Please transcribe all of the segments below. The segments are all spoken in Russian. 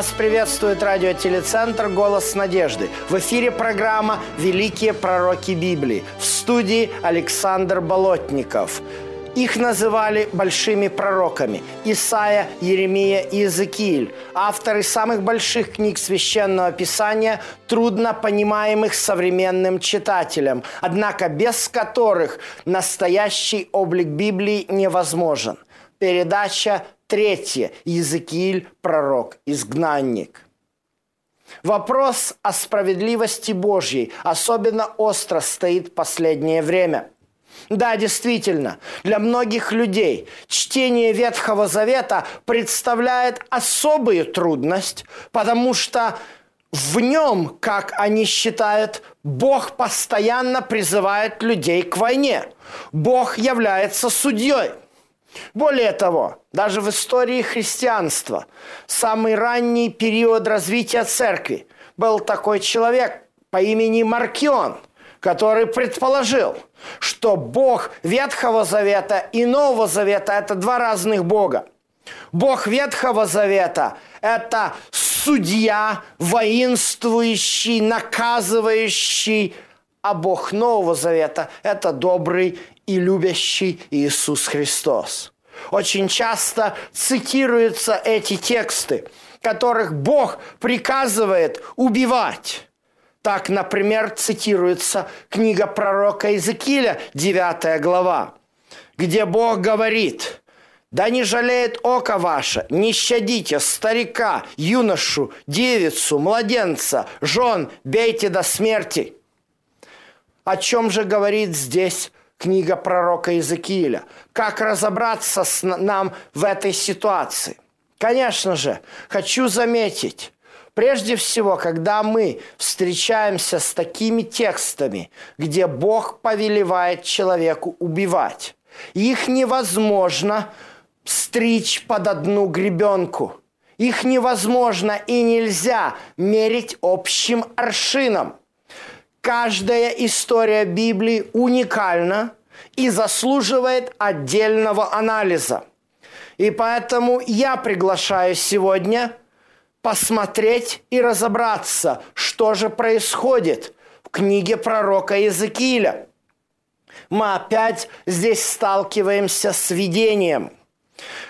Вас приветствует радиотелецентр «Голос надежды». В эфире программа «Великие пророки Библии». В студии Александр Болотников. Их называли большими пророками – Исаия, Еремия и Иезекииль, авторы самых больших книг Священного Писания, трудно понимаемых современным читателям, однако без которых настоящий облик Библии невозможен. Передача Третье. Иезекииль, пророк, изгнанник. Вопрос о справедливости Божьей особенно остро стоит в последнее время. Да, действительно, для многих людей чтение Ветхого Завета представляет особую трудность, потому что в нем, как они считают, Бог постоянно призывает людей к войне. Бог является судьей – более того, даже в истории христианства, самый ранний период развития церкви, был такой человек по имени Маркион, который предположил, что Бог Ветхого Завета и Нового Завета – это два разных Бога. Бог Ветхого Завета это судья, воинствующий, наказывающий, а Бог Нового Завета – это добрый и любящий Иисус Христос. Очень часто цитируются эти тексты, которых Бог приказывает убивать. Так, например, цитируется книга пророка Иезекииля, 9 глава, где Бог говорит, «Да не жалеет око ваше, не щадите старика, юношу, девицу, младенца, жен, бейте до смерти». О чем же говорит здесь книга пророка Иезекииля? Как разобраться с нам в этой ситуации? Конечно же, хочу заметить, Прежде всего, когда мы встречаемся с такими текстами, где Бог повелевает человеку убивать, их невозможно стричь под одну гребенку. Их невозможно и нельзя мерить общим аршином. Каждая история Библии уникальна и заслуживает отдельного анализа. И поэтому я приглашаю сегодня посмотреть и разобраться, что же происходит в книге пророка Иезекииля. Мы опять здесь сталкиваемся с видением,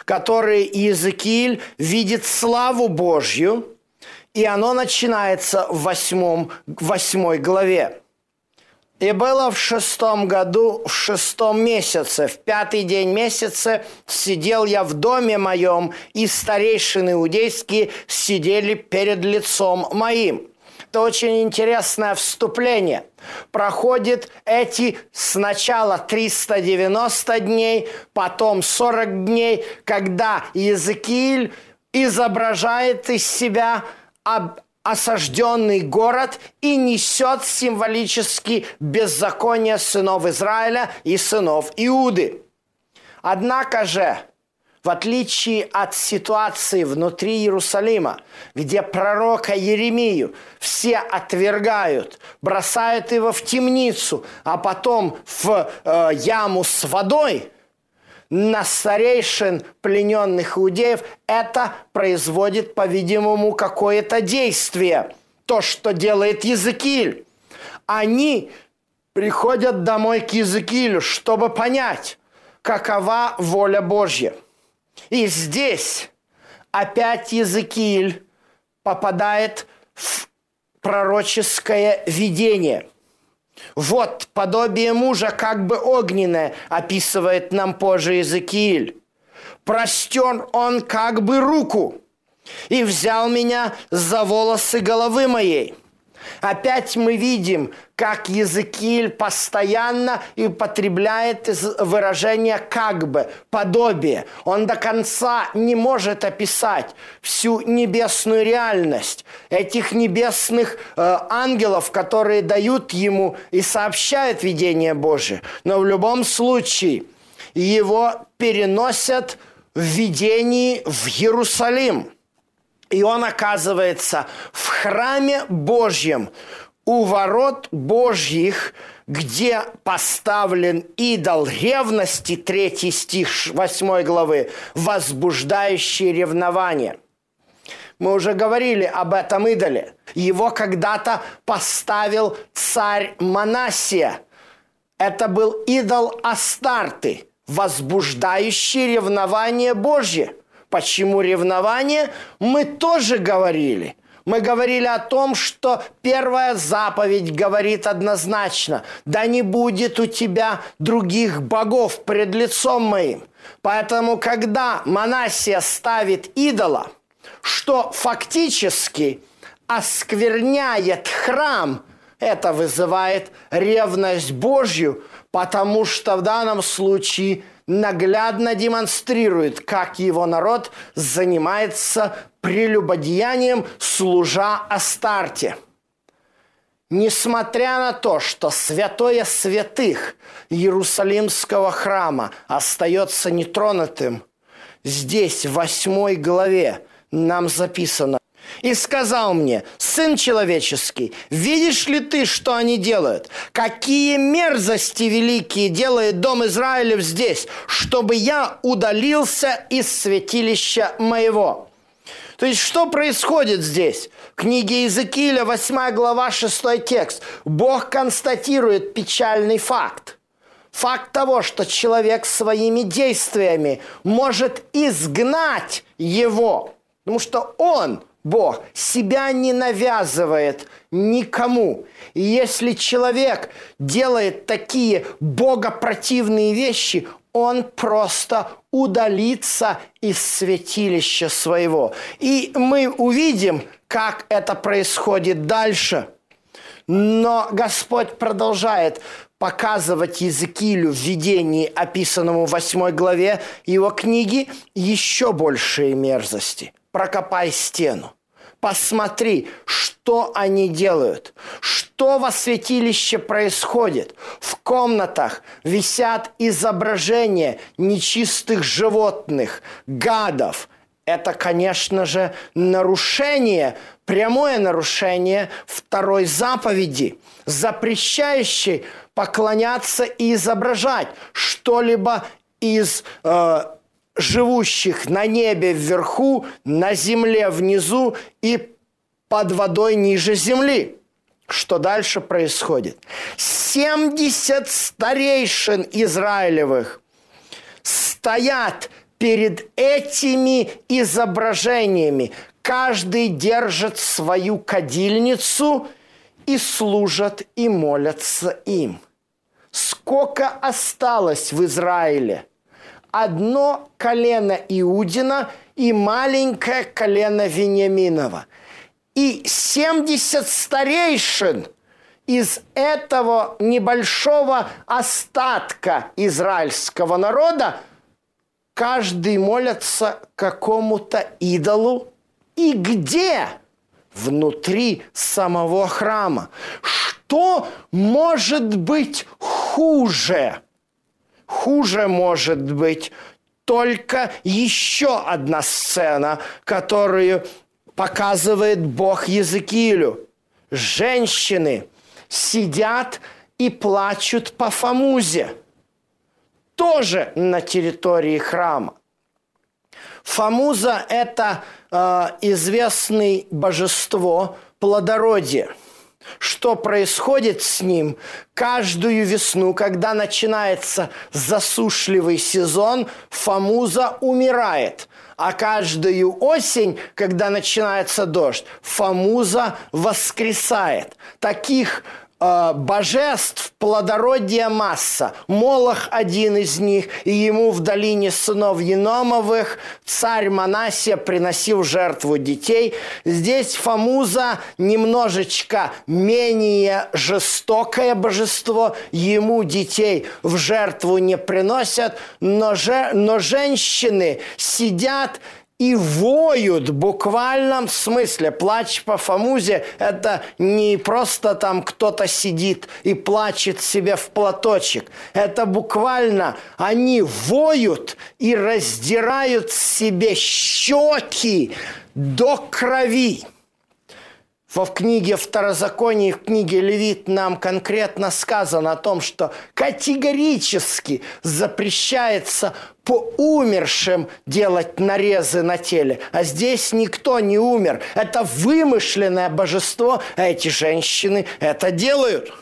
которое Иезекииль видит славу Божью – и оно начинается в восьмом, восьмой главе. И было в шестом году, в шестом месяце, в пятый день месяца сидел я в доме моем, и старейшины иудейские сидели перед лицом моим. Это очень интересное вступление. Проходит эти сначала 390 дней, потом 40 дней, когда Иезекииль изображает из себя осажденный город и несет символически беззаконие сынов Израиля и сынов Иуды. Однако же, в отличие от ситуации внутри Иерусалима, где пророка Еремию все отвергают, бросают его в темницу, а потом в э, яму с водой – на старейшин плененных иудеев, это производит, по-видимому, какое-то действие. То, что делает Языкиль. Они приходят домой к Языкилю, чтобы понять, какова воля Божья. И здесь опять Языкиль попадает в пророческое видение – вот подобие мужа как бы огненное, описывает нам позже Иезекииль. Простер он как бы руку и взял меня за волосы головы моей – Опять мы видим, как Языкиль постоянно употребляет выражение «как бы», «подобие». Он до конца не может описать всю небесную реальность этих небесных э, ангелов, которые дают ему и сообщают видение Божие. Но в любом случае его переносят в видении в Иерусалим – и он оказывается в храме Божьем, у ворот Божьих, где поставлен идол ревности, третий стих 8 главы, возбуждающий ревнование. Мы уже говорили об этом идоле. Его когда-то поставил царь Манасия. Это был идол Астарты, возбуждающий ревнование Божье – Почему ревнование? Мы тоже говорили. Мы говорили о том, что первая заповедь говорит однозначно, да не будет у тебя других богов пред лицом моим. Поэтому, когда Манасия ставит идола, что фактически оскверняет храм, это вызывает ревность Божью, потому что в данном случае наглядно демонстрирует, как его народ занимается прелюбодеянием, служа Астарте. Несмотря на то, что святое святых Иерусалимского храма остается нетронутым, здесь, в восьмой главе, нам записано, и сказал мне, «Сын человеческий, видишь ли ты, что они делают? Какие мерзости великие делает Дом Израилев здесь, чтобы я удалился из святилища моего?» То есть что происходит здесь? В книге Иезекииля, 8 глава, 6 текст. Бог констатирует печальный факт. Факт того, что человек своими действиями может изгнать его. Потому что он, Бог, себя не навязывает никому. И если человек делает такие богопротивные вещи, он просто удалится из святилища своего. И мы увидим, как это происходит дальше. Но Господь продолжает показывать Языкилю в видении, описанному в 8 главе его книги, еще большие мерзости. Прокопай стену. Посмотри, что они делают, что во святилище происходит. В комнатах висят изображения нечистых животных, гадов. Это, конечно же, нарушение, прямое нарушение второй заповеди, запрещающей поклоняться и изображать что-либо из э, живущих на небе вверху, на земле внизу и под водой ниже земли. Что дальше происходит? 70 старейшин Израилевых стоят перед этими изображениями. Каждый держит свою кадильницу и служат и молятся им. Сколько осталось в Израиле – одно колено Иудина и маленькое колено Вениаминова. И 70 старейшин из этого небольшого остатка израильского народа каждый молится какому-то идолу. И где? Внутри самого храма. Что может быть хуже? Хуже может быть только еще одна сцена, которую показывает Бог Языкилю. Женщины сидят и плачут по Фамузе, тоже на территории храма. Фамуза – это э, известное божество плодородия – что происходит с ним каждую весну, когда начинается засушливый сезон, Фамуза умирает. А каждую осень, когда начинается дождь, Фамуза воскресает. Таких э, божеств плодородия масса. Молох один из них, и ему в долине сынов Еномовых царь Манасия приносил жертву детей. Здесь Фамуза немножечко менее жестокое божество, ему детей в жертву не приносят, но, же, но женщины сидят и воют в буквальном смысле. Плач по Фамузе – это не просто там кто-то сидит и плачет себе в платочек. Это буквально они воют и раздирают себе щеки до крови. В книге Второзаконии, в книге Левит нам конкретно сказано о том, что категорически запрещается по умершим делать нарезы на теле. А здесь никто не умер. Это вымышленное божество, а эти женщины это делают.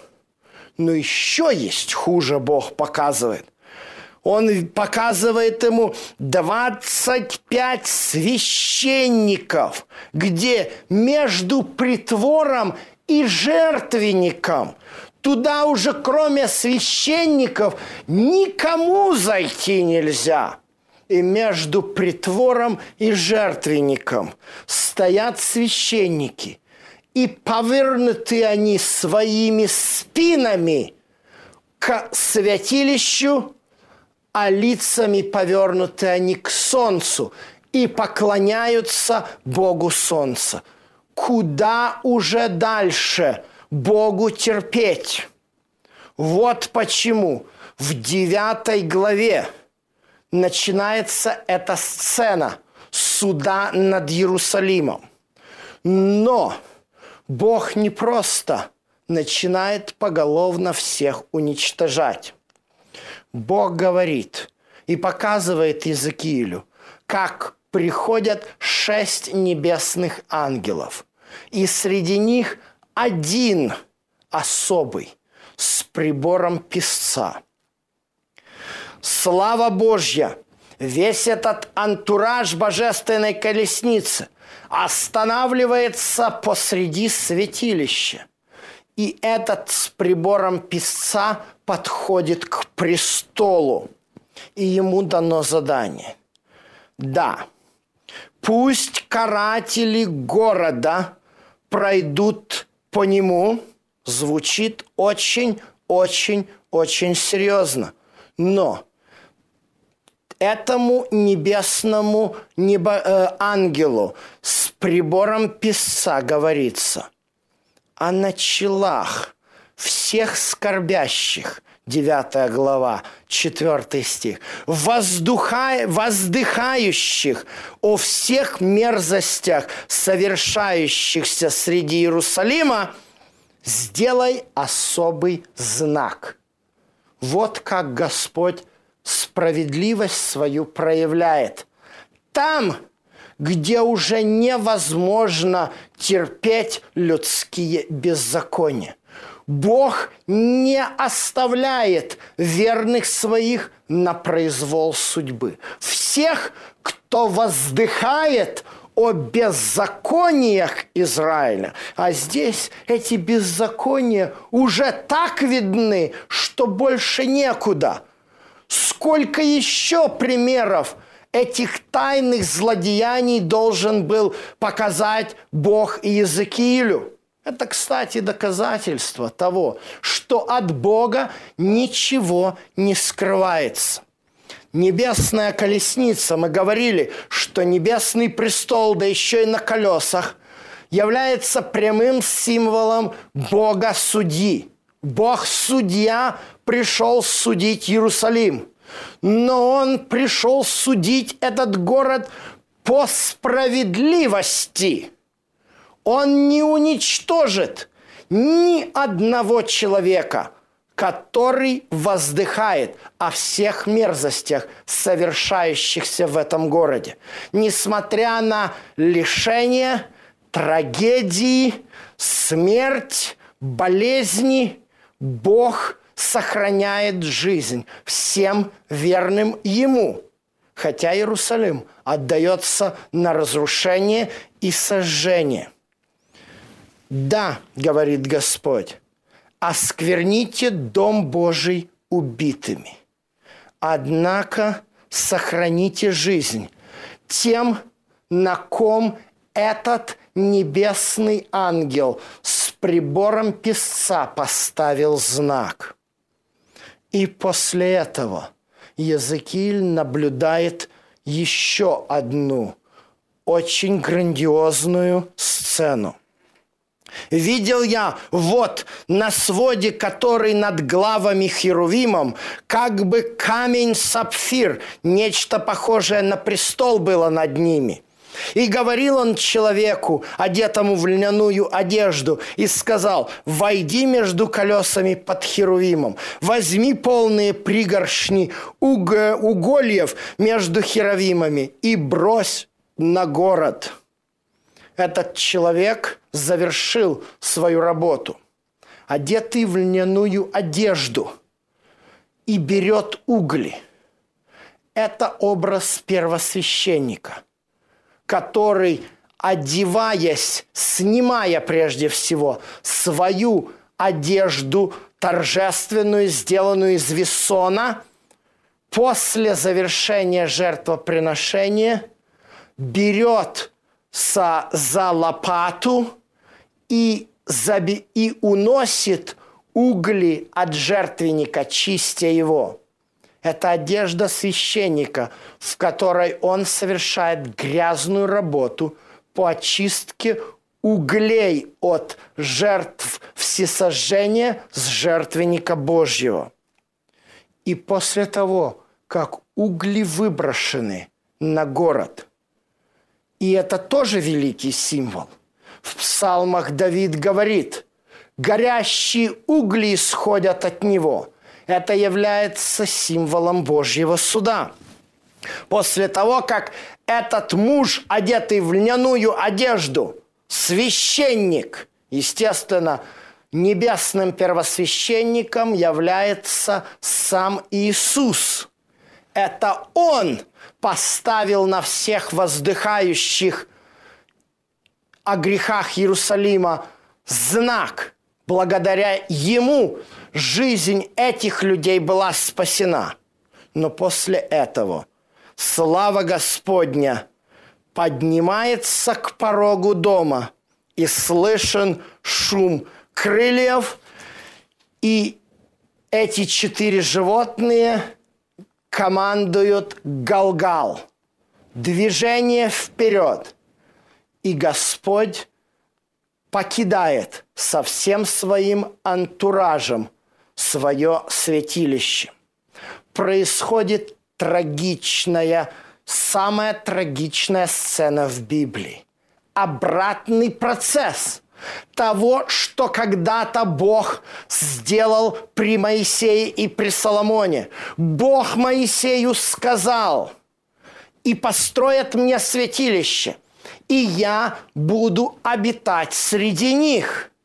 Но еще есть хуже Бог показывает – он показывает ему 25 священников, где между притвором и жертвенником туда уже кроме священников никому зайти нельзя. И между притвором и жертвенником стоят священники. И повернуты они своими спинами к святилищу а лицами повернуты они к солнцу и поклоняются Богу солнца. Куда уже дальше Богу терпеть? Вот почему в девятой главе начинается эта сцена суда над Иерусалимом. Но Бог не просто начинает поголовно всех уничтожать. Бог говорит и показывает Иезекиилю, как приходят шесть небесных ангелов. И среди них один особый с прибором писца. Слава Божья! Весь этот антураж божественной колесницы останавливается посреди святилища. И этот с прибором писца подходит к престолу. И ему дано задание. Да, пусть каратели города пройдут по нему, звучит очень-очень-очень серьезно. Но этому небесному небо, э, ангелу с прибором писца говорится о началах всех скорбящих, 9 глава, 4 стих, воздуха, воздыхающих о всех мерзостях, совершающихся среди Иерусалима, сделай особый знак. Вот как Господь справедливость свою проявляет. Там, где уже невозможно терпеть людские беззакония. Бог не оставляет верных своих на произвол судьбы. Всех, кто воздыхает о беззакониях Израиля. А здесь эти беззакония уже так видны, что больше некуда. Сколько еще примеров этих тайных злодеяний должен был показать Бог Иезекиилю? Это, кстати, доказательство того, что от Бога ничего не скрывается. Небесная колесница, мы говорили, что небесный престол, да еще и на колесах, является прямым символом Бога судьи. Бог судья пришел судить Иерусалим. Но он пришел судить этот город по справедливости – он не уничтожит ни одного человека, который воздыхает о всех мерзостях, совершающихся в этом городе. Несмотря на лишения, трагедии, смерть, болезни, Бог сохраняет жизнь всем верным Ему. Хотя Иерусалим отдается на разрушение и сожжение – да, говорит Господь, оскверните дом Божий убитыми. Однако сохраните жизнь тем, на ком этот небесный ангел с прибором песца поставил знак. И после этого Языкиль наблюдает еще одну очень грандиозную сцену – Видел я вот на своде, который над главами Херувимом, как бы камень-сапфир, нечто похожее на престол было над ними. И говорил он человеку, одетому в льняную одежду, и сказал, «Войди между колесами под Херувимом, возьми полные пригоршни уг... угольев между Херувимами и брось на город» этот человек завершил свою работу, одетый в льняную одежду, и берет угли. Это образ первосвященника, который, одеваясь, снимая прежде всего свою одежду торжественную, сделанную из весона, после завершения жертвоприношения берет са, за лопату и, заби, и уносит угли от жертвенника, чистя его. Это одежда священника, в которой он совершает грязную работу по очистке углей от жертв всесожжения с жертвенника Божьего. И после того, как угли выброшены на город – и это тоже великий символ. В псалмах Давид говорит, горящие угли исходят от него. Это является символом Божьего суда. После того, как этот муж, одетый в льняную одежду, священник, естественно, небесным первосвященником является сам Иисус. Это Он поставил на всех воздыхающих о грехах Иерусалима знак. Благодаря Ему жизнь этих людей была спасена. Но после этого слава Господня поднимается к порогу дома, и слышен шум крыльев, и эти четыре животные командуют Галгал. Движение вперед. И Господь покидает со всем своим антуражем свое святилище. Происходит трагичная, самая трагичная сцена в Библии. Обратный процесс того, что когда-то Бог сделал при Моисее и при Соломоне. Бог Моисею сказал, и построят мне святилище, и я буду обитать среди них –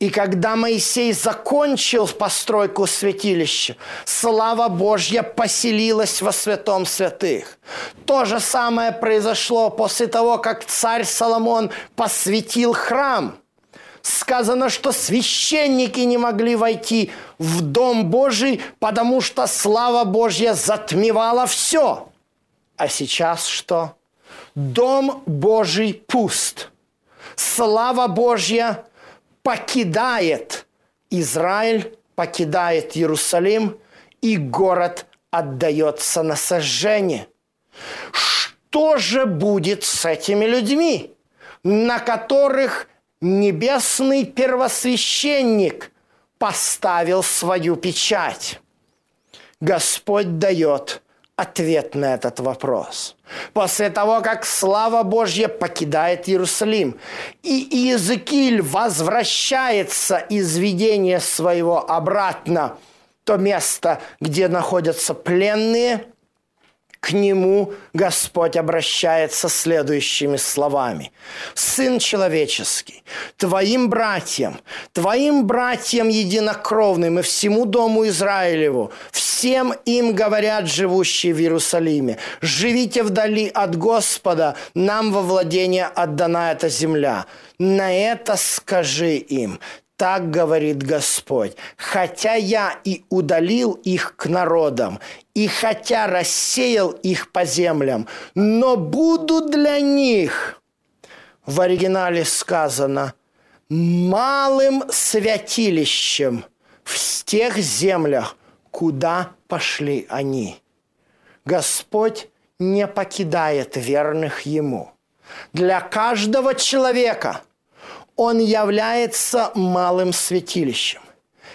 и когда Моисей закончил постройку святилища, слава Божья поселилась во святом святых. То же самое произошло после того, как царь Соломон посвятил храм. Сказано, что священники не могли войти в Дом Божий, потому что слава Божья затмевала все. А сейчас что? Дом Божий пуст. Слава Божья покидает Израиль, покидает Иерусалим, и город отдается на сожжение. Что же будет с этими людьми, на которых небесный первосвященник поставил свою печать? Господь дает ответ на этот вопрос. После того, как слава Божья покидает Иерусалим, и Иезекииль возвращается из видения своего обратно, то место, где находятся пленные – к нему Господь обращается следующими словами. «Сын человеческий, твоим братьям, твоим братьям единокровным и всему дому Израилеву, всем им говорят живущие в Иерусалиме, живите вдали от Господа, нам во владение отдана эта земля. На это скажи им, так говорит Господь, хотя я и удалил их к народам, и хотя рассеял их по землям, но буду для них, в оригинале сказано, малым святилищем в тех землях, куда пошли они. Господь не покидает верных Ему. Для каждого человека – он является малым святилищем.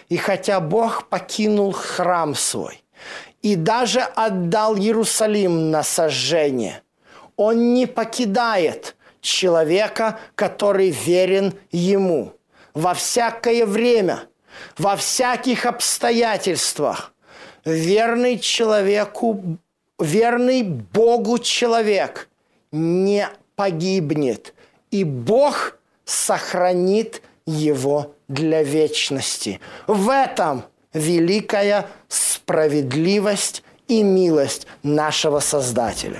И хотя Бог покинул храм свой и даже отдал Иерусалим на сожжение, он не покидает человека, который верен ему во всякое время, во всяких обстоятельствах. Верный человеку, верный Богу человек не погибнет. И Бог – сохранит его для вечности. В этом великая справедливость и милость нашего Создателя.